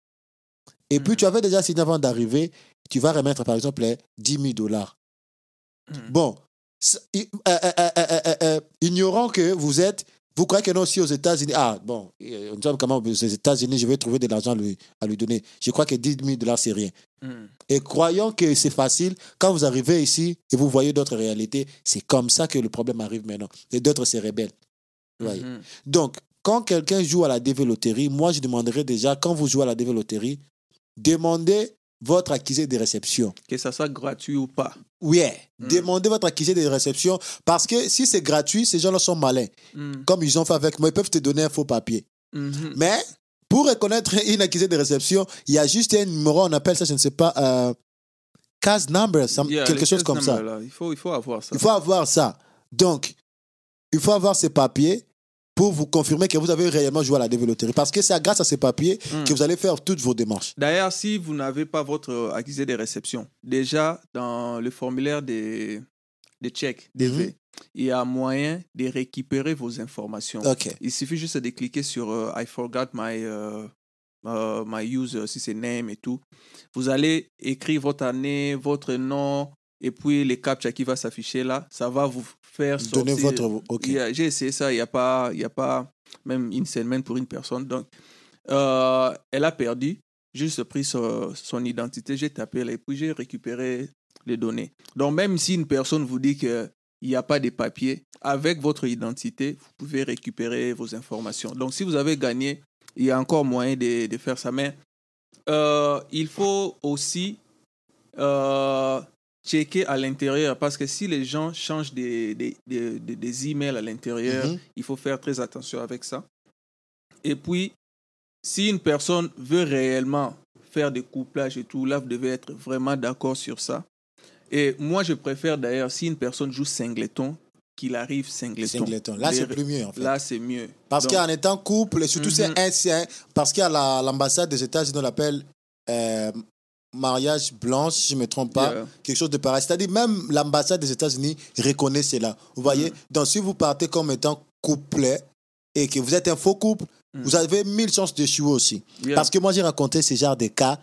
Et puis Mhm. tu avais déjà signé avant d'arriver, tu vas remettre par exemple les 10 000 dollars. Mm. Bon, euh, euh, euh, ignorant que vous êtes, vous croyez que non, si aux États-Unis, ah bon, euh, nous sommes comment aux États-Unis, je vais trouver de l'argent à lui, donner. Je crois que 10 000 dollars, c'est rien. Mm. Et croyant que c'est facile, quand vous arrivez ici et vous voyez d'autres réalités, c'est comme ça que le problème arrive maintenant. Et d'autres se rebellent. Mhm. Donc, quand quelqu'un joue à la DV moi, je demanderais déjà, quand vous jouez à la DV demandez votre accusé de réception. Que ça soit gratuit ou pas. Oui, Mm. demandez votre accusé de réception parce que si c'est gratuit, ces gens-là sont malins. Mm. Comme ils ont fait avec moi, ils peuvent te donner un faux papier. Mhm. Mais pour reconnaître une accusé de réception, il y a juste un numéro, on appelle ça, je ne sais pas, euh, case number, ça- Yeah, quelque chose comme ça. là, Il faut, il faut avoir ça. Il faut avoir ça. Donc, il faut avoir ces papiers pour vous confirmer que vous avez réellement joué à la développerie. Parce que c'est grâce à ces papiers Mm. que vous allez faire toutes vos démarches. D'ailleurs, si vous n'avez pas votre accusé de réception, déjà dans le formulaire des, des chèques, DV, Mhm. il y a moyen de récupérer vos informations. OK. Il suffit juste de cliquer sur euh, I forgot my, euh, euh, my user, si c'est name et tout. Vous allez écrire votre année, votre nom, et puis les captcha qui va s'afficher là, ça va vous faire sortir. Donnez votre. OK. Il y a- J'ai essayé ça, il n'y a, pas- il y a pas même une semaine pour une personne. Donc, euh, elle a perdu. Juste pris son, son identité, j'ai tapé là, et puis j'ai récupéré les données. Donc, même si une personne vous dit qu'il n'y a pas de papiers, avec votre identité, vous pouvez récupérer vos informations. Donc, si vous avez gagné, il y a encore moyen de, de faire ça. Mais euh, il faut aussi euh, checker à l'intérieur parce que si les gens changent des, des, des, des- emails à l'intérieur, Mhm. il faut faire très attention avec ça. Et puis, si une personne veut réellement faire des couplages et tout, là, vous devez être vraiment d'accord sur ça. Et moi, je préfère d'ailleurs, si une personne joue singleton, qu'il arrive singleton. Singleton. Là, c'est plus mieux, en fait. Là, c'est mieux. Parce qu'en étant couple, et surtout c'est Mhm. un, c'est un- parce qu'il y a la- l'ambassade des États-Unis, on l'appelle euh, mariage blanc, si je ne me trompe pas, Yeah. quelque chose de pareil. C'est-à-dire même l'ambassade des États-Unis reconnaît cela. Vous voyez, Mhm. donc si vous partez comme étant couplet et que vous êtes un faux couple, Mhm. vous avez mille chances d'échouer aussi. yeah. Parce que moi j'ai raconté ce genre de cas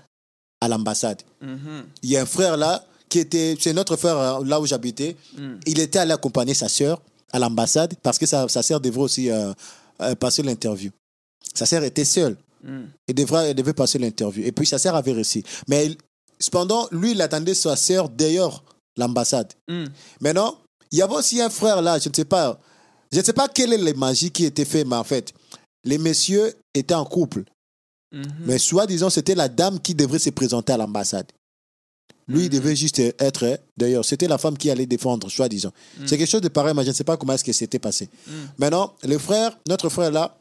à l'ambassade. Mhm. Il y a un frère là qui était, c'est notre frère euh, là où j'habitais. Mhm. Il était allé accompagner sa sœur à l'ambassade parce que sa, sa sœur devait aussi euh, euh, passer l'interview. Sa sœur était seule. Elle devrait, elle devait passer l'interview. Et puis sa sœur avait réussi. Mais il- cependant, lui, il attendait sa sœur d'ailleurs l'ambassade. Mhm. Maintenant, il y avait aussi un frère là, je ne sais pas. Je ne sais pas quelle est la magie qui était faite, mais en fait, les messieurs étaient en couple. Mhm. Mais soi-disant, c'était la dame qui devrait se présenter à l'ambassade. Lui, il Mhm. devait juste être, d'ailleurs, c'était la femme qui allait défendre, soi-disant. Mhm. C'est quelque chose de pareil, mais je ne sais pas comment est-ce que c'était passé. Maintenant, le frère, notre frère là,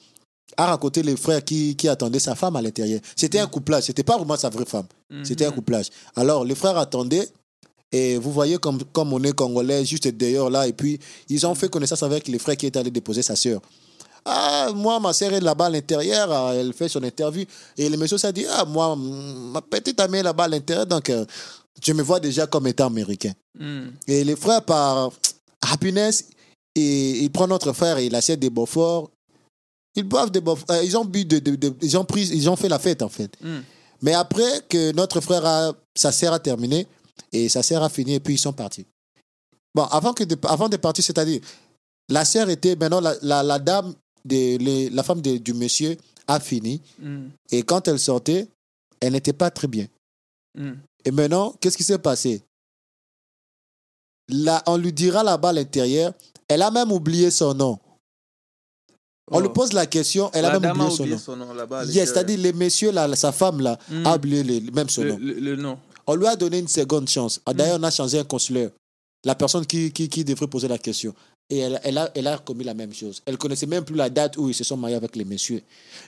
a raconté le frère qui, qui attendait sa femme à l'intérieur. C'était un couplage, c'était pas vraiment sa vraie femme, c'était un couplage. Alors, le frère attendait, et vous voyez comme, comme on est congolais, juste d'ailleurs là, et puis ils ont fait connaissance avec le frère qui est allé déposer sa sœur. Ah, moi, ma sœur est là-bas à l'intérieur, ah, elle fait son interview. Et le monsieur s'est dit, ah, moi, mm, ma petite amie est là-bas à l'intérieur, donc euh, je me vois déjà comme étant américain. Mhm. Et les frères, par happiness, et, ils prennent notre frère et il assiette des Beaufort. Ils boivent des euh, ils ont bu, de, de- de- ils, ont pris, ils ont fait la fête, en fait. Mhm. Mais après que notre frère, a, sa sœur a terminé, et sa sœur a fini, et puis ils sont partis. Bon, avant, que de, avant de partir, c'est-à-dire, la sœur était, maintenant, la, la, la dame, de, les- la femme de- du monsieur a fini, Mhm. et quand elle sortait, elle n'était pas très bien. Mhm. Et maintenant, qu'est-ce qui s'est passé? Là, on lui dira là-bas à l'intérieur, elle a même oublié son nom. On Oh. lui pose la question, elle a même dame a oublié son oublié nom. son nom là-bas. Yes, c'est-à-dire les messieurs, là, sa femme, là, Mhm. a oublié le- même son le, nom. le- le nom. On lui a donné une seconde chance. Ah, D'ailleurs, on a changé un consuleur. La personne qui, qui, qui devrait poser la question. Et elle, elle, a, elle a commis la même chose. Elle connaissait même plus la date où ils se sont mariés avec les messieurs.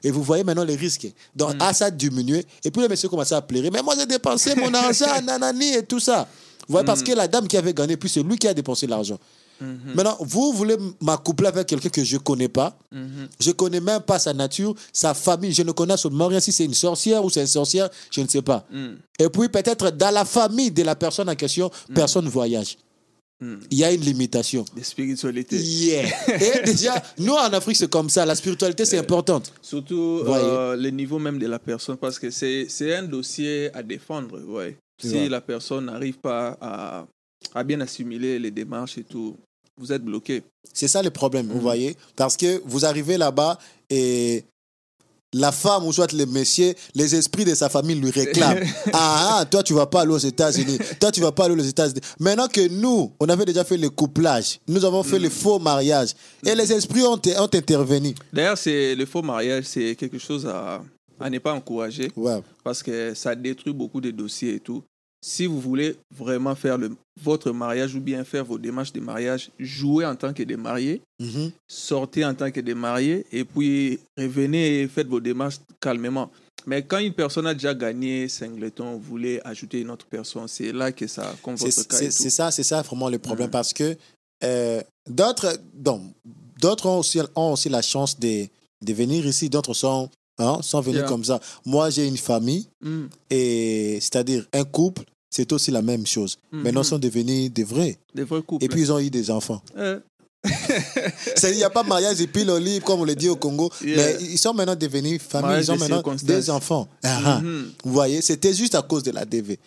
Et vous voyez maintenant les risques. Donc, Mm. ah, ça a diminué. Et puis, les messieurs commençaient à pleurer. Mais moi, j'ai dépensé mon argent, nanani et tout ça. Vous voyez, parce que la dame qui avait gagné, puis c'est lui qui a dépensé l'argent. Mhm. Maintenant, vous voulez m'accoupler avec quelqu'un que je ne connais pas? Mhm. Je ne connais même pas sa nature, sa famille. Je ne connais absolument rien. Si c'est une sorcière ou c'est une sorcière, je ne sais pas. Mhm. Et puis peut-être dans la famille de la personne en question, personne ne voyage. Mhm. Il y a une limitation. De spiritualité. Yeah. Et déjà, nous en Afrique, c'est comme ça. La spiritualité, c'est importante. Surtout euh, le niveau même de la personne, parce que c'est c'est un dossier à défendre. Ouais. Si la personne n'arrive pas à, à bien assimiler les démarches et tout, vous êtes bloqué. C'est ça le problème, vous voyez. Parce que vous arrivez là-bas et la femme ou soit le monsieur, les esprits de sa famille lui réclament. ah, ah, toi, tu vas pas aller aux États-Unis. Toi, tu vas pas aller aux États-Unis. Maintenant que nous, on avait déjà fait le couplage, nous avons fait le faux mariage. Et les esprits ont, ont intervenu. D'ailleurs, c'est le faux mariage, c'est quelque chose à, à ne pas encourager Ouais. parce que ça détruit beaucoup de dossiers et tout. Si vous voulez vraiment faire le, votre mariage ou bien faire vos démarches de mariage, jouez en tant que des mariés, Mhm. sortez en tant que des mariés et puis revenez et faites vos démarches calmement. Mais quand une personne a déjà gagné Singleton, vous voulez ajouter une autre personne, c'est là que ça, C'est votre cas c'est- ça, c'est ça vraiment le problème Mhm. parce que euh, d'autres, ont aussi, ont aussi la chance de, de venir ici, d'autres sont, hein, sont venus Yeah. comme ça. Moi, j'ai une famille Mm, et c'est-à-dire un couple, c'est aussi la même chose. Maintenant, mhm. ils sont devenus des vrais Des vrais couples. et puis ils ont eu des enfants. Euh, Il n'y a pas de mariage et puis le libre, comme on le dit au Congo, Yeah. mais ils sont maintenant devenus famille, Mariage ils ont maintenant des enfants. Ah, ah. mhm. Vous voyez, c'était juste à cause de la DV.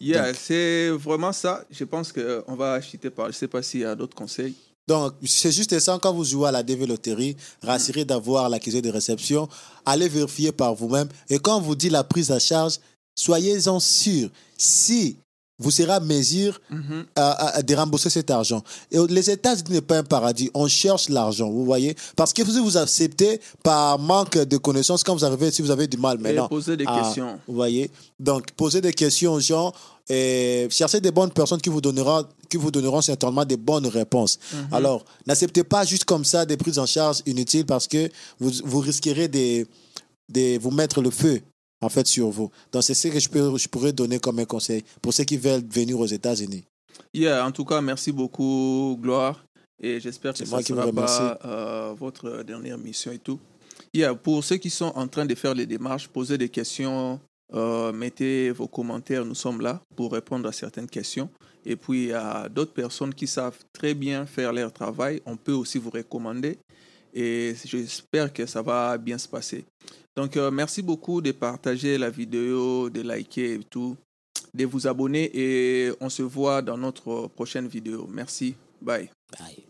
Yeah, c'est vraiment ça. Je pense qu'on va acheter par. Je ne sais pas s'il y a d'autres conseils. Donc, c'est juste ça, quand vous jouez à la DV Loterie, rassurez d'avoir l'accusé de réception, allez vérifier par vous-même. Et quand on vous dit la prise à charge, soyez-en sûr. Si vous serez à mesure Mhm. à, à- de rembourser cet argent. Et les États-Unis n'est pas un paradis. On cherche l'argent, vous voyez. Parce que si vous acceptez par manque de connaissances, quand vous arrivez, si vous avez du mal Et maintenant. poser des questions. Vous voyez Donc, posez des questions aux gens et cherchez des bonnes personnes qui vous donneront, qui vous donneront certainement des bonnes réponses. Mhm. Alors, n'acceptez pas juste comme ça des prises en charge inutiles parce que vous, vous risquerez de, de vous mettre le feu en fait sur vous. Donc, c'est ce que je, peux, je pourrais donner comme un conseil pour ceux qui veulent venir aux États-Unis. Yeah, en tout cas, merci beaucoup, Gloire. Et j'espère que ça ne sera pas euh, votre dernière mission et tout. Yeah, pour ceux qui sont en train de faire les démarches, posez des questions, euh, mettez vos commentaires. Nous sommes là pour répondre à certaines questions. Et puis, il y a d'autres personnes qui savent très bien faire leur travail. On peut aussi vous recommander. Et j'espère que ça va bien se passer. Donc, euh, merci beaucoup de partager la vidéo, de liker et tout, de vous abonner et on se voit dans notre prochaine vidéo. Merci. Bye. Bye.